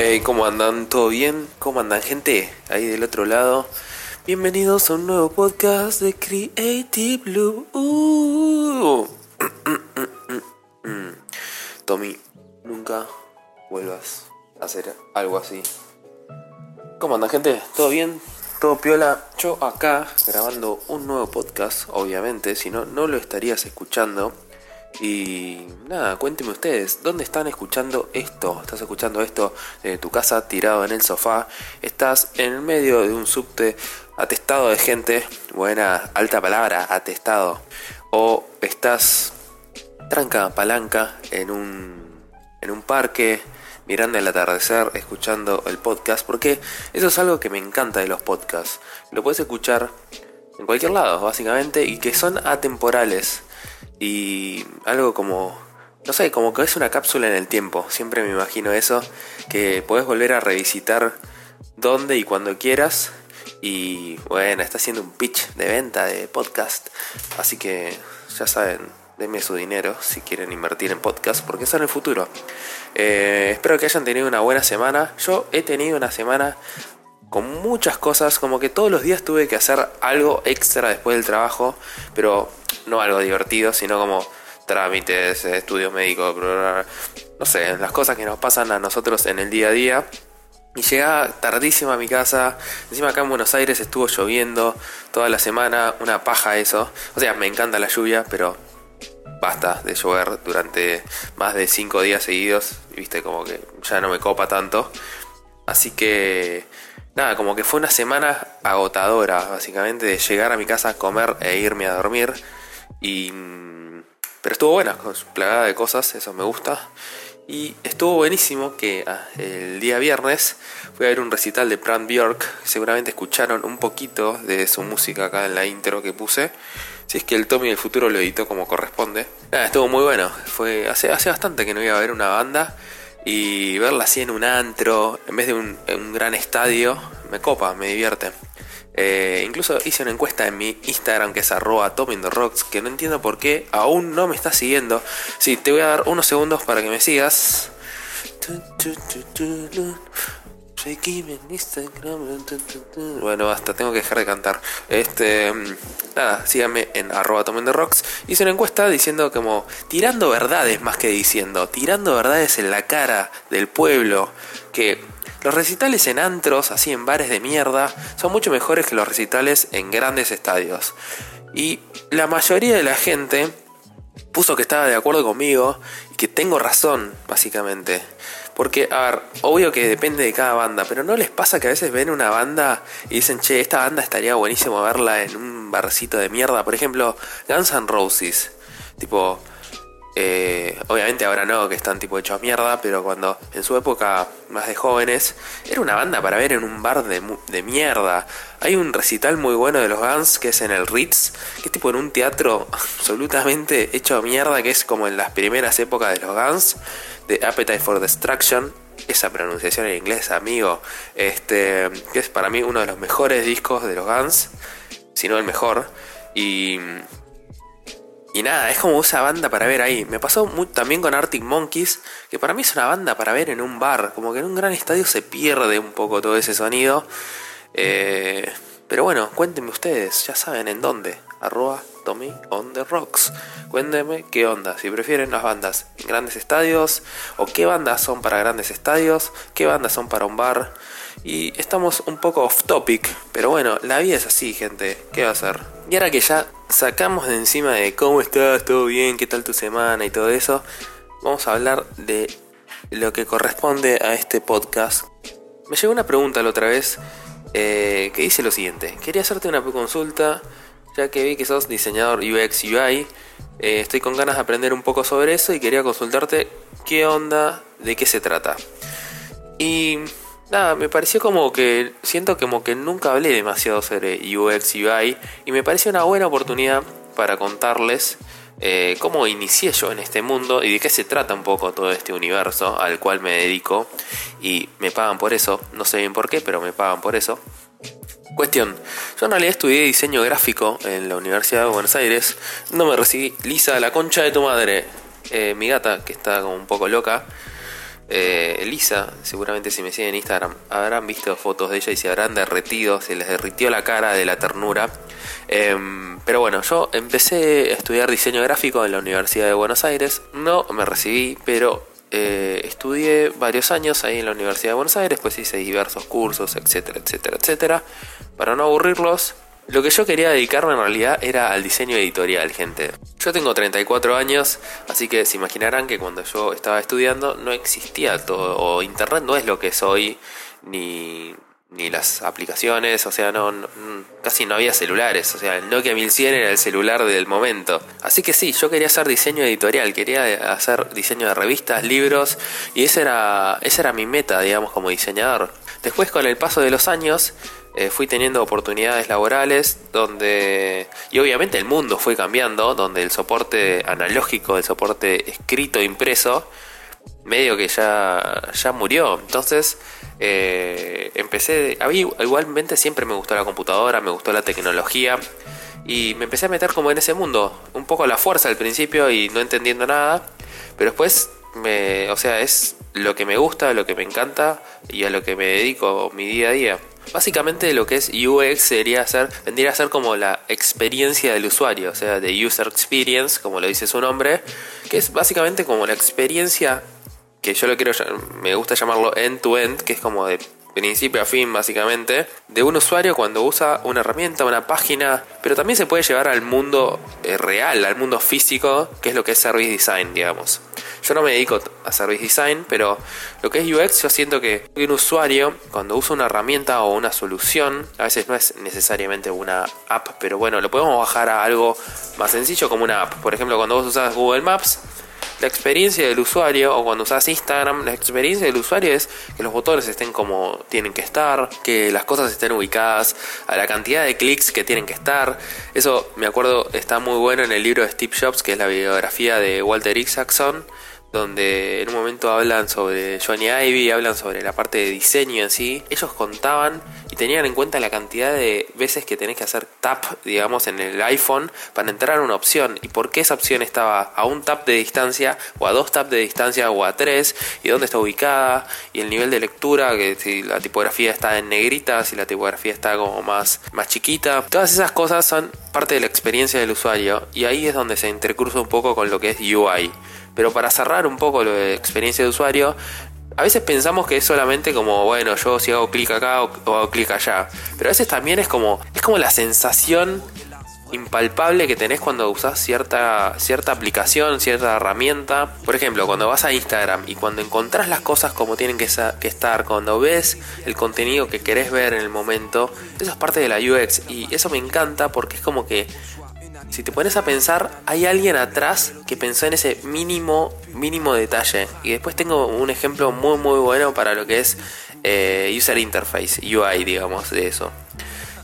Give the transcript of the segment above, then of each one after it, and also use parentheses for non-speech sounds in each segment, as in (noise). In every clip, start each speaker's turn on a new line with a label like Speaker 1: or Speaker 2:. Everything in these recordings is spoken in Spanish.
Speaker 1: Hey, ¿cómo andan? ¿Todo bien? ¿Cómo andan, gente? Ahí del otro lado. Bienvenidos a un nuevo podcast de Creative Blue. Uh. (coughs) Tommy, vuelvas a hacer algo así. ¿Cómo andan, gente? ¿Todo bien? ¿Todo piola? Yo acá grabando un nuevo podcast, obviamente, si no, no lo estarías escuchando. Y nada, cuéntenme ustedes, ¿dónde están escuchando esto? ¿Estás escuchando esto de tu casa tirado en el sofá? ¿Estás en el medio de un subte atestado de gente? Buena, alta palabra, atestado. ¿O estás tranca, palanca en un, en un parque? Mirando el atardecer, escuchando el podcast, porque eso es algo que me encanta de los podcasts. Lo puedes escuchar en cualquier lado, básicamente, y que son atemporales. Y algo como, no sé, como que es una cápsula en el tiempo. Siempre me imagino eso, que puedes volver a revisitar donde y cuando quieras. Y bueno, está haciendo un pitch de venta de podcast. Así que ya saben, denme su dinero si quieren invertir en podcast, porque eso en el futuro. Eh, espero que hayan tenido una buena semana. Yo he tenido una semana con muchas cosas, como que todos los días tuve que hacer algo extra después del trabajo, pero no algo divertido, sino como trámites, estudios médicos, no sé, las cosas que nos pasan a nosotros en el día a día. Y llegaba tardísimo a mi casa. Encima acá en Buenos Aires estuvo lloviendo toda la semana, una paja eso. O sea, me encanta la lluvia, pero basta de llover durante más de 5 días seguidos. Viste, como que ya no me copa tanto. Así que nada, como que fue una semana agotadora, básicamente, de llegar a mi casa comer e irme a dormir. Y, mm, pero estuvo buena, plagada de cosas, eso me gusta. Y estuvo buenísimo que ah, el día viernes fui a ver un recital de Brand Bjork. Seguramente escucharon un poquito de su música acá en la intro que puse. Si es que el Tommy del futuro lo editó como corresponde. estuvo muy bueno. Fue hace, hace bastante que no iba a ver una banda. Y verla así en un antro, en vez de un, un gran estadio, me copa, me divierte. Eh, incluso hice una encuesta en mi Instagram que es arroba Rocks, que no entiendo por qué aún no me está siguiendo. Sí, te voy a dar unos segundos para que me sigas. Bueno, basta, tengo que dejar de cantar. Este, nada, síganme en arroba Rocks. Hice una encuesta diciendo como tirando verdades más que diciendo, tirando verdades en la cara del pueblo que los recitales en antros, así en bares de mierda, son mucho mejores que los recitales en grandes estadios. Y la mayoría de la gente puso que estaba de acuerdo conmigo y que tengo razón, básicamente. Porque, a ver, obvio que depende de cada banda, pero ¿no les pasa que a veces ven una banda y dicen, che, esta banda estaría buenísimo verla en un barcito de mierda? Por ejemplo, Guns N' Roses. Tipo, eh, obviamente ahora no, que están tipo hechos mierda, pero cuando en su época más de jóvenes, era una banda para ver en un bar de, mierda. Hay un recital muy bueno de los Guns que es en el Ritz, que es tipo en un teatro (laughs) absolutamente hecho mierda, que es como en las primeras épocas de los Guns, de Appetite for Destruction. Esa pronunciación en inglés, amigo, este, que es para mí uno de los mejores discos de los Guns, si no el mejor. Y y nada, es como esa banda para ver ahí. Me pasó también con Arctic Monkeys, que para mí es una banda para ver en un bar. Como que en un gran estadio se pierde un poco todo ese sonido. Eh, pero bueno, cuéntenme ustedes, ya saben en dónde. Arroba Tommy on the Rocks. Cuéntenme qué onda, si prefieren las bandas en grandes estadios, o qué bandas son para grandes estadios, qué bandas son para un bar. Y estamos un poco off topic, pero bueno, la vida es así, gente. ¿Qué va a hacer? Y ahora que ya sacamos de encima de cómo estás, todo bien, qué tal tu semana y todo eso, vamos a hablar de lo que corresponde a este podcast. Me llegó una pregunta la otra vez eh, que dice lo siguiente. Quería hacerte una consulta, ya que vi que sos diseñador UX UI. Eh, estoy con ganas de aprender un poco sobre eso y quería consultarte qué onda, de qué se trata. Y nada, me pareció como que siento como que nunca hablé demasiado sobre UX UI y me pareció una buena oportunidad para contarles eh, cómo inicié yo en este mundo y de qué se trata un poco todo este universo al cual me dedico y me pagan por eso, no sé bien por qué, pero me pagan por eso. Cuestión, yo en realidad estudié diseño gráfico en la Universidad de Buenos Aires, no me recibí, Lisa, la concha de tu madre, eh, mi gata que está como un poco loca, eh, Lisa, seguramente si me siguen en Instagram, habrán visto fotos de ella y se habrán derretido, se les derritió la cara de la ternura. Em, pero bueno, yo empecé a estudiar diseño gráfico en la Universidad de Buenos Aires. No me recibí, pero eh, estudié varios años ahí en la Universidad de Buenos Aires, pues hice diversos cursos, etcétera, etcétera, etcétera. Para no aburrirlos, lo que yo quería dedicarme en realidad era al diseño editorial, gente. Yo tengo 34 años, así que se imaginarán que cuando yo estaba estudiando no existía todo, o internet no es lo que es hoy, ni, ni las aplicaciones, o sea, no, casi no había celulares, o sea, el Nokia 1100 era el celular del momento. Así que sí, yo quería hacer diseño editorial, quería hacer diseño de revistas, libros, y esa era, esa era mi meta, digamos, como diseñador. Después, con el paso de los años, eh, fui teniendo oportunidades laborales donde, y obviamente el mundo fue cambiando, donde el soporte analógico, el soporte escrito, impreso, medio que ya, ya murió. Entonces eh, empecé, a mí igualmente siempre me gustó la computadora, me gustó la tecnología. Y me empecé a meter como en ese mundo, un poco a la fuerza al principio y no entendiendo nada, pero después me, o sea, es lo que me gusta, lo que me encanta y a lo que me dedico mi día a día. Básicamente lo que es UX sería ser, vendría a ser como la experiencia del usuario, o sea, de user experience, como lo dice su nombre, que es básicamente como la experiencia que yo lo quiero, me gusta llamarlo end to end, que es como de principio a fin básicamente, de un usuario cuando usa una herramienta, una página, pero también se puede llevar al mundo eh, real, al mundo físico, que es lo que es service design, digamos. Yo no me dedico a service design, pero lo que es UX yo siento que un usuario cuando usa una herramienta o una solución, a veces no es necesariamente una app, pero bueno, lo podemos bajar a algo más sencillo como una app. Por ejemplo, cuando vos usas Google Maps, la experiencia del usuario o cuando usas Instagram, la experiencia del usuario es que los botones estén como tienen que estar, que las cosas estén ubicadas a la cantidad de clics que tienen que estar. Eso me acuerdo está muy bueno en el libro de Steve Jobs, que es la biografía de Walter Isaacson donde en un momento hablan sobre Johnny Ivy, hablan sobre la parte de diseño en sí. Ellos contaban y tenían en cuenta la cantidad de veces que tenés que hacer tap, digamos, en el iPhone para entrar a una opción y por qué esa opción estaba a un tap de distancia o a dos tap de distancia o a tres y dónde está ubicada y el nivel de lectura, que si la tipografía está en negrita, si la tipografía está como más, más chiquita. Todas esas cosas son parte de la experiencia del usuario y ahí es donde se intercruza un poco con lo que es UI. Pero para cerrar un poco la experiencia de usuario, a veces pensamos que es solamente como, bueno, yo si hago clic acá o, hago clic allá. Pero a veces también es como, es como la sensación impalpable que tenés cuando usás cierta, cierta aplicación, cierta herramienta. Por ejemplo, cuando vas a Instagram y cuando encontrás las cosas como tienen que, que, estar, cuando ves el contenido que querés ver en el momento, eso es parte de la UX y eso me encanta porque es como que si te pones a pensar, hay alguien atrás que pensó en ese mínimo, mínimo detalle. Y después tengo un ejemplo muy, muy bueno para lo que es eh, User Interface, UI, digamos, de eso.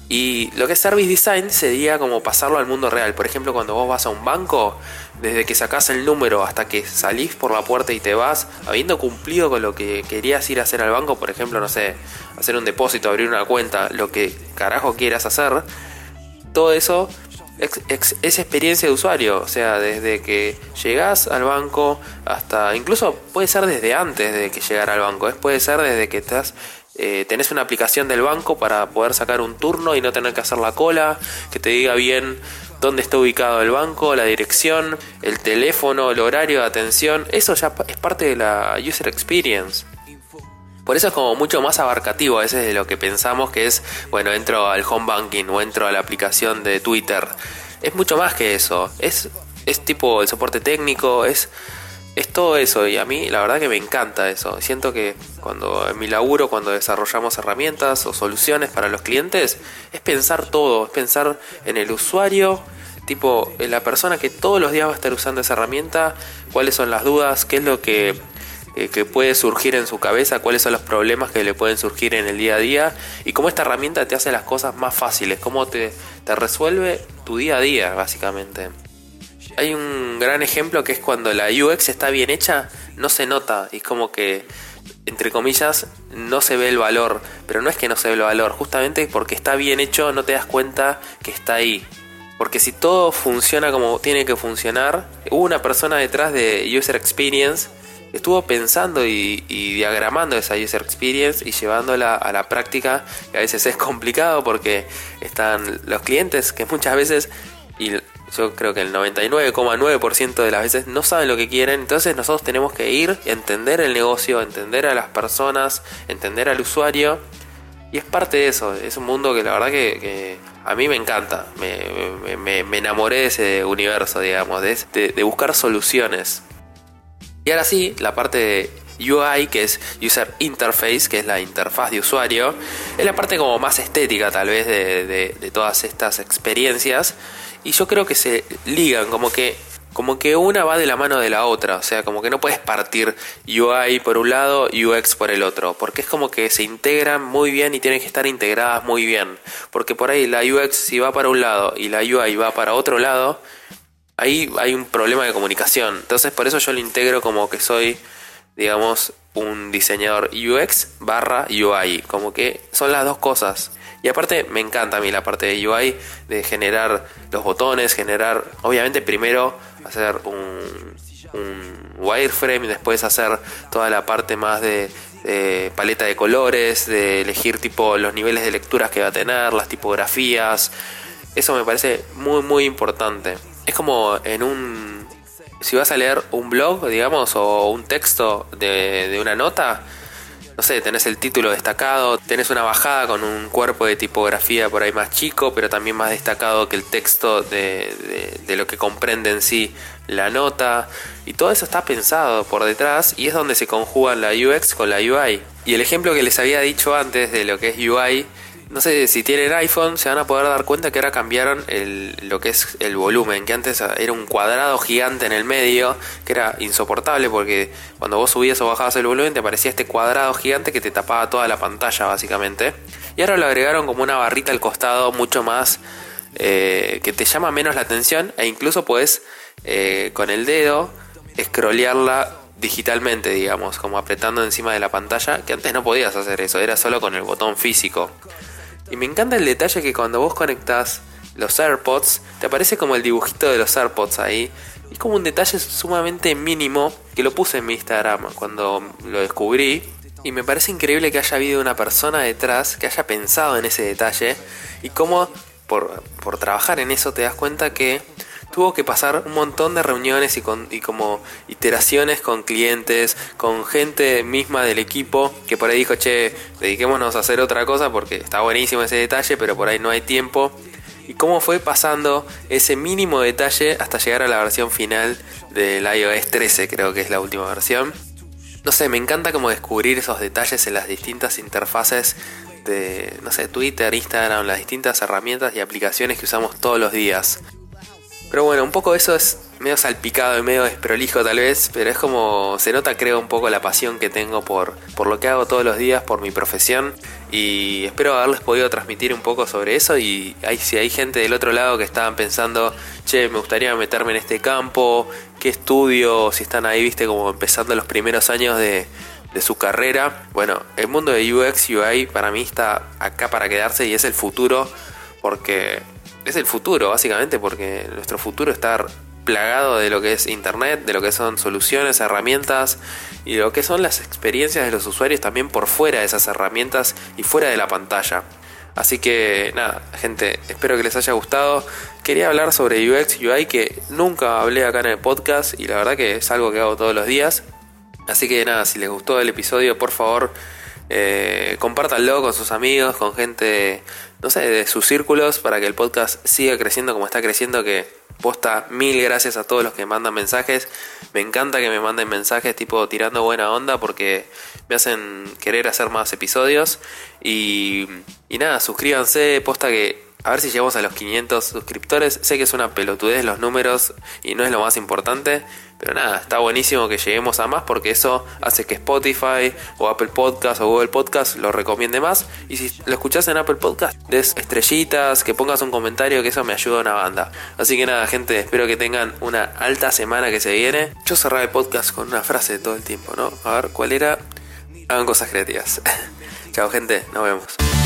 Speaker 1: Y lo que es Service Design sería como pasarlo al mundo real. Por ejemplo, cuando vos vas a un banco, desde que sacás el número hasta que salís por la puerta y te vas, habiendo cumplido con lo que querías ir a hacer al banco, por ejemplo, no sé, hacer un depósito, abrir una cuenta, lo que carajo quieras hacer, todo eso es experiencia de usuario, o sea, desde que llegas al banco hasta, incluso puede ser desde antes de que llegar al banco, puede ser desde que estás, eh, tenés una aplicación del banco para poder sacar un turno y no tener que hacer la cola, que te diga bien dónde está ubicado el banco, la dirección, el teléfono, el horario de atención, eso ya es parte de la user experience. Por eso es como mucho más abarcativo a veces de lo que pensamos que es, bueno, entro al home banking o entro a la aplicación de Twitter. Es mucho más que eso. Es, es tipo el soporte técnico, es, es todo eso. Y a mí la verdad que me encanta eso. Siento que cuando en mi laburo, cuando desarrollamos herramientas o soluciones para los clientes, es pensar todo, es pensar en el usuario, tipo en la persona que todos los días va a estar usando esa herramienta, cuáles son las dudas, qué es lo que eh, que puede surgir en su cabeza, cuáles son los problemas que le pueden surgir en el día a día y cómo esta herramienta te hace las cosas más fáciles, cómo te, resuelve tu día a día, básicamente. hay un gran ejemplo que es cuando la UX está bien hecha, no se nota. Y es como que, entre comillas, no se ve el valor. Pero no es que no se ve el valor, justamente porque está bien hecho no te das cuenta que está ahí. Porque si todo funciona como tiene que funcionar, hubo una persona detrás de User Experience estuvo pensando y, diagramando esa user experience y llevándola a la práctica, que a veces es complicado porque están los clientes que muchas veces, y yo creo que el 99,9% de las veces no saben lo que quieren, entonces nosotros tenemos que ir, entender el negocio, entender a las personas, entender al usuario, y es parte de eso, es un mundo que la verdad que, a mí me encanta, me, enamoré de ese universo, digamos, de buscar soluciones. Y ahora sí, la parte de UI, que es User Interface, que es la interfaz de usuario, es la parte como más estética tal vez de, todas estas experiencias. Y yo creo que se ligan, como que, como que una va de la mano de la otra. O sea, como que no puedes partir UI por un lado UX por el otro. Porque es como que se integran muy bien y tienen que estar integradas muy bien. Porque por ahí la UX si va para un lado y la UI va para otro lado, ahí hay un problema de comunicación. Entonces por eso yo lo integro como que soy, digamos, un diseñador UX barra UI. Como que son las dos cosas. Y aparte me encanta a mí la parte de UI, de generar los botones, generar, obviamente primero hacer un, un wireframe después hacer toda la parte más de, de paleta de colores, de elegir tipo los niveles de lecturas que va a tener, las tipografías. Eso me parece muy muy importante es como en un... Si vas a leer un blog, digamos, o un texto de, una nota, no sé, tenés el título destacado, tenés una bajada con un cuerpo de tipografía por ahí más chico, pero también más destacado que el texto de, de, lo que comprende en sí la nota. Y todo eso está pensado por detrás y es donde se conjugan la UX con la UI. Y el ejemplo que les había dicho antes de lo que es UI no sé si tienen iPhone, se van a poder dar cuenta que ahora cambiaron lo que es el volumen, que antes era un cuadrado gigante en el medio, que era insoportable porque cuando vos subías o bajabas el volumen te aparecía este cuadrado gigante que te tapaba toda la pantalla básicamente. Y ahora lo agregaron como una barrita al costado mucho más eh, que te llama menos la atención e incluso puedes eh, con el dedo scrollearla digitalmente, digamos, como apretando encima de la pantalla, que antes no podías hacer eso, era solo con el botón físico. Y me encanta el detalle que cuando vos conectás los AirPods, te aparece como el dibujito de los AirPods ahí. Y como un detalle sumamente mínimo que lo puse en mi Instagram cuando lo descubrí. Y me parece increíble que haya habido una persona detrás que haya pensado en ese detalle. Y cómo por, por trabajar en eso te das cuenta que tuvo que pasar un montón de reuniones y, como iteraciones con clientes, con gente misma del equipo que por ahí dijo, che, dediquémonos a hacer otra cosa porque está buenísimo ese detalle, pero por ahí no hay tiempo. Y cómo fue pasando ese mínimo detalle hasta llegar a la versión final del iOS 13, creo que es la última versión. No sé, me encanta como descubrir esos detalles en las distintas interfaces de, no sé, Twitter, Instagram, las distintas herramientas y aplicaciones que usamos todos los días. Pero bueno, un poco eso es medio salpicado y medio desprolijo tal vez, pero es como se nota creo un poco la pasión que tengo por, por lo que hago todos los días, por mi profesión y espero haberles podido transmitir un poco sobre eso y si hay gente del otro lado que estaban pensando, che, me gustaría meterme en este campo, qué estudio, si están ahí, viste, como empezando los primeros años de, de su carrera. Bueno, el mundo de UX, UI para mí está acá para quedarse y es el futuro porque es el futuro, básicamente, porque nuestro futuro está plagado de lo que es Internet, de lo que son soluciones, herramientas y de lo que son las experiencias de los usuarios también por fuera de esas herramientas y fuera de la pantalla. Así que nada, gente, espero que les haya gustado. Quería hablar sobre UX, UI, que nunca hablé acá en el podcast y la verdad que es algo que hago todos los días. Así que nada, si les gustó el episodio, por favor eh, compártanlo con sus amigos, con gente, no sé, de sus círculos para que el podcast siga creciendo como está creciendo, que posta mil gracias a todos los que mandan mensajes. Me encanta que me manden mensajes tipo tirando buena onda porque me hacen querer hacer más episodios. Y, y nada, suscríbanse, posta que A ver si llegamos a los 500 suscriptores. Sé que es una pelotudez los números y no es lo más importante. Pero nada, está buenísimo que lleguemos a más porque eso hace que Spotify o Apple Podcast o Google Podcast lo recomiende más. Y si lo escuchás en Apple Podcast, des estrellitas, que pongas un comentario, que eso me ayuda a una banda. Así que nada, gente, espero que tengan una alta semana que se viene. Yo cerraba el podcast con una frase todo el tiempo, ¿no? A ver, ¿cuál era? Hagan cosas creativas. (laughs) Chao, gente, nos vemos.